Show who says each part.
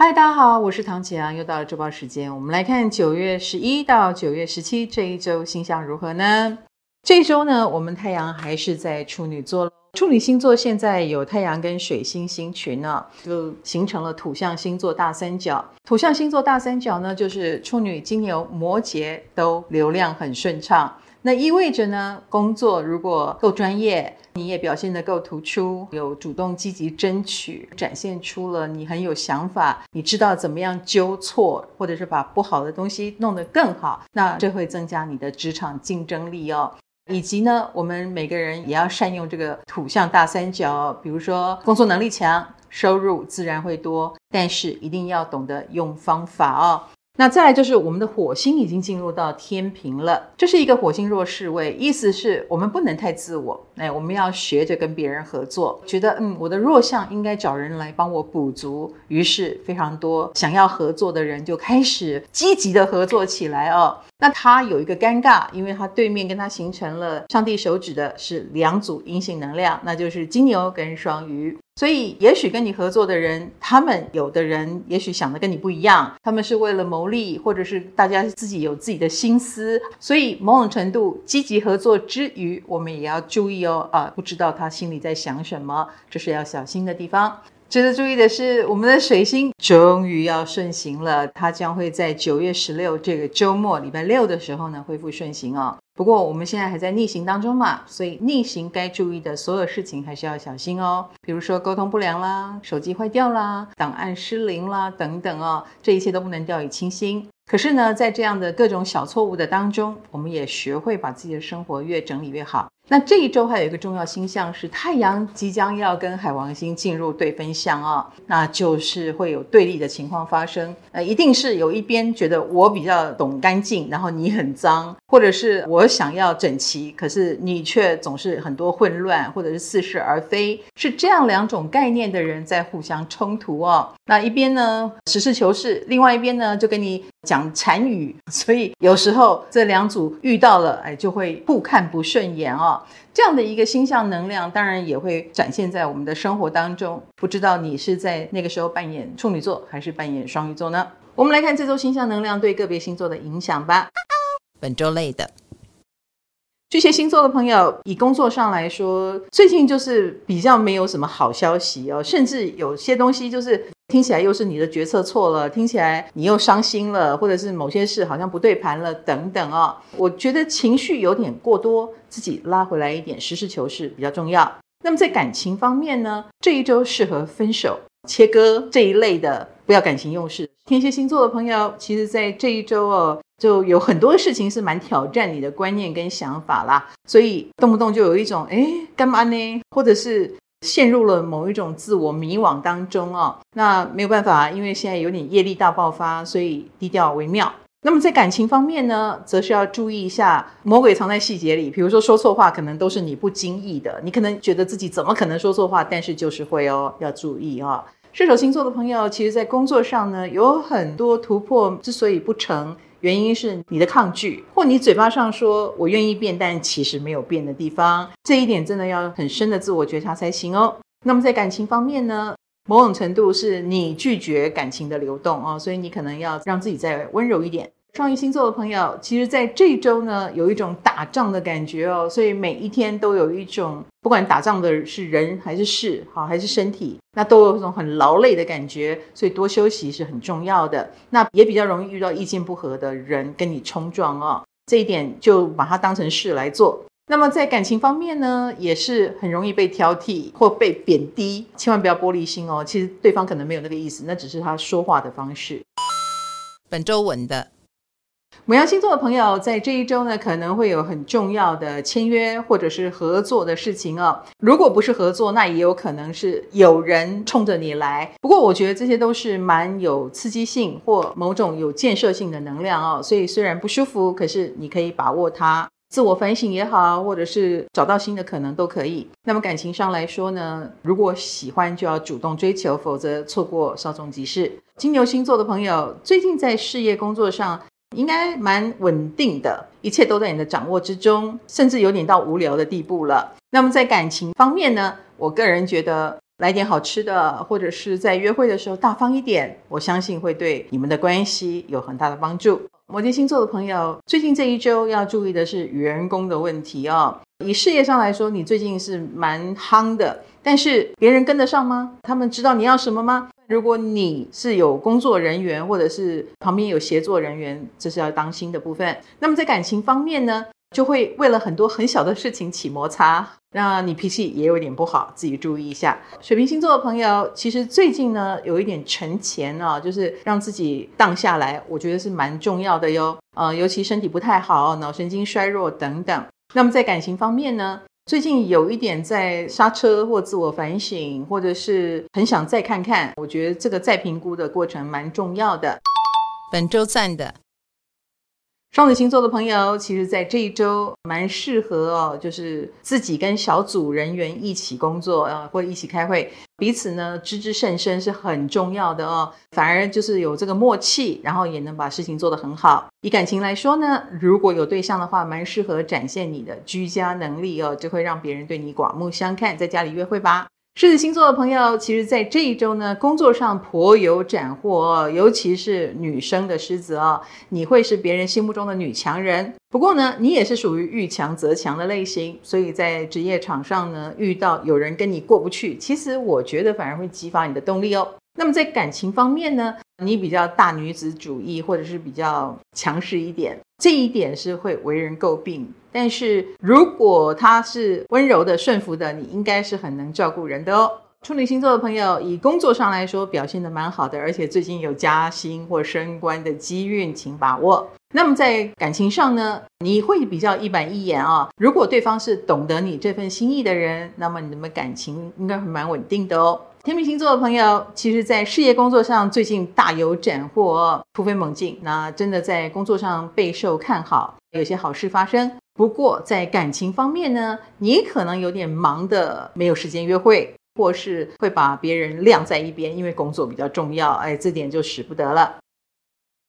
Speaker 1: 嗨，大家好，我是唐启阳，又到了周报时间。我们来看九月十一到九月十七这一周星象如何呢？这一周呢，我们太阳还是在处女座。处女星座现在有太阳跟水星星群呢，就形成了土象星座大三角。土象星座大三角呢，就是处女、金牛、摩羯都流量很顺畅。那意味着呢，工作如果够专业，你也表现得够突出，有主动积极争取，展现出了你很有想法，你知道怎么样纠错，或者是把不好的东西弄得更好，那这会增加你的职场竞争力哦。以及呢，我们每个人也要善用这个土象大三角，比如说工作能力强，收入自然会多，但是一定要懂得用方法哦。那再来就是我们的火星已经进入到天秤了，这是一个火星弱势位，意思是我们不能太自我，哎，我们要学着跟别人合作，觉得嗯，我的弱项应该找人来帮我补足，于是非常多想要合作的人就开始积极的合作起来哦。那他有一个尴尬，因为他对面跟他形成了上帝手指的是两组阴性能量，那就是金牛跟双鱼。所以，也许跟你合作的人，他们有的人也许想的跟你不一样，他们是为了牟利，或者是大家自己有自己的心思。所以，某种程度积极合作之余，我们也要注意哦，啊，不知道他心里在想什么，这是要小心的地方。值得注意的是，我们的水星终于要顺行了，它将会在九月十六这个周末，礼拜六的时候呢，恢复顺行哦。不过我们现在还在逆行当中嘛，所以逆行该注意的所有事情还是要小心哦。比如说沟通不良啦，手机坏掉啦，档案失灵啦等等哦，这一切都不能掉以轻心。可是呢，在这样的各种小错误的当中，我们也学会把自己的生活越整理越好。那这一周还有一个重要星象是太阳即将要跟海王星进入对分相啊、那就是会有对立的情况发生。呃，一定是有一边觉得我比较懂干净，然后你很脏，或者是我想要整齐，可是你却总是很多混乱，或者是似是而非，是这样两种概念的人在互相冲突哦。那一边呢，实事求是，另外一边呢就跟你讲禅语，所以有时候这两组遇到了，哎，就会互看不顺眼哦。这样的一个星象能量，当然也会展现在我们的生活当中。不知道你是在那个时候扮演处女座，还是扮演双鱼座呢？我们来看这周星象能量对个别星座的影响吧。
Speaker 2: 本周类的
Speaker 1: 巨蟹星座的朋友，以工作上来说，最近就是比较没有什么好消息哦，甚至有些东西就是。听起来又是你的决策错了，听起来你又伤心了，或者是某些事好像不对盘了，等等哦。我觉得情绪有点过多，自己拉回来一点，实事求是比较重要。那么在感情方面呢，这一周适合分手、切割这一类的，不要感情用事。天蝎星座的朋友，其实在这一周哦，就有很多事情是蛮挑战你的观念跟想法啦，所以动不动就有一种哎干嘛呢，或者是。陷入了某一种自我迷惘当中哦，那没有办法，因为现在有点业力大爆发，所以低调为妙。那么在感情方面呢，则是要注意一下，魔鬼藏在细节里。比如说说错话，可能都是你不经意的，你可能觉得自己怎么可能说错话，但是就是会哦，要注意哦。射手星座的朋友，其实在工作上呢，有很多突破之所以不成。原因是你的抗拒，或你嘴巴上说我愿意变，但其实没有变的地方，这一点真的要很深的自我觉察才行哦。那么在感情方面呢，某种程度是你拒绝感情的流动哦，所以你可能要让自己再温柔一点。双鱼星座的朋友，其实在这周呢，有一种打仗的感觉哦，所以每一天都有一种，不管打仗的是人还是事，好还是身体，那都有一种很劳累的感觉，所以多休息是很重要的。那也比较容易遇到意见不合的人跟你冲撞哦，这一点就把它当成事来做。那么在感情方面呢，也是很容易被挑剔或被贬低，千万不要玻璃心哦。其实对方可能没有那个意思，那只是他说话的方式。
Speaker 2: 本周稳的。
Speaker 1: 母羊星座的朋友，在这一周呢，可能会有很重要的签约或者是合作的事情哦。如果不是合作，那也有可能是有人冲着你来。不过，我觉得这些都是蛮有刺激性或某种有建设性的能量哦。所以虽然不舒服，可是你可以把握它，自我反省也好，或者是找到新的可能都可以。那么感情上来说呢，如果喜欢就要主动追求，否则错过稍纵即逝。金牛星座的朋友，最近在事业工作上。应该蛮稳定的，一切都在你的掌握之中，甚至有点到无聊的地步了。那么在感情方面呢，我个人觉得来点好吃的，或者是在约会的时候大方一点，我相信会对你们的关系有很大的帮助。摩羯星座的朋友，最近这一周要注意的是员工的问题哦。以事业上来说，你最近是蛮夯的，但是别人跟得上吗？他们知道你要什么吗？如果你是有工作人员，或者是旁边有协作人员，这是要当心的部分。那么在感情方面呢？就会为了很多很小的事情起摩擦，让你脾气也有点不好，自己注意一下。水瓶星座的朋友，其实最近呢有一点沉潜啊，就是让自己荡下来，我觉得是蛮重要的哟。呃，尤其身体不太好，脑神经衰弱等等。那么在感情方面呢，最近有一点在刹车或自我反省，或者是很想再看看。我觉得这个再评估的过程蛮重要的。
Speaker 2: 本周赞的。
Speaker 1: 双子星座的朋友，其实，在这一周蛮适合哦，就是自己跟小组人员一起工作啊，或一起开会，彼此呢知之甚深是很重要的哦。反而就是有这个默契，然后也能把事情做得很好。以感情来说呢，如果有对象的话，蛮适合展现你的居家能力哦，就会让别人对你刮目相看。在家里约会吧。狮子星座的朋友，其实，在这一周呢，工作上颇有斩获哦，尤其是女生的狮子哦，你会是别人心目中的女强人。不过呢，你也是属于遇强则强的类型，所以在职业场上呢，遇到有人跟你过不去，其实我觉得反而会激发你的动力哦。那么在感情方面呢，你比较大女子主义，或者是比较强势一点，这一点是会为人诟病。但是如果他是温柔的、顺服的，你应该是很能照顾人的哦。处女星座的朋友，以工作上来说表现得蛮好的，而且最近有加薪或升官的机运，请把握。那么在感情上呢，你会比较一板一眼啊、哦。如果对方是懂得你这份心意的人，那么你们感情应该会蛮稳定的哦。天秤星座的朋友，其实，在事业工作上最近大有斩获，突飞猛进。那真的在工作上备受看好，有些好事发生。不过在感情方面呢，你可能有点忙的，没有时间约会。或是会把别人晾在一边，因为工作比较重要，哎，这点就使不得了。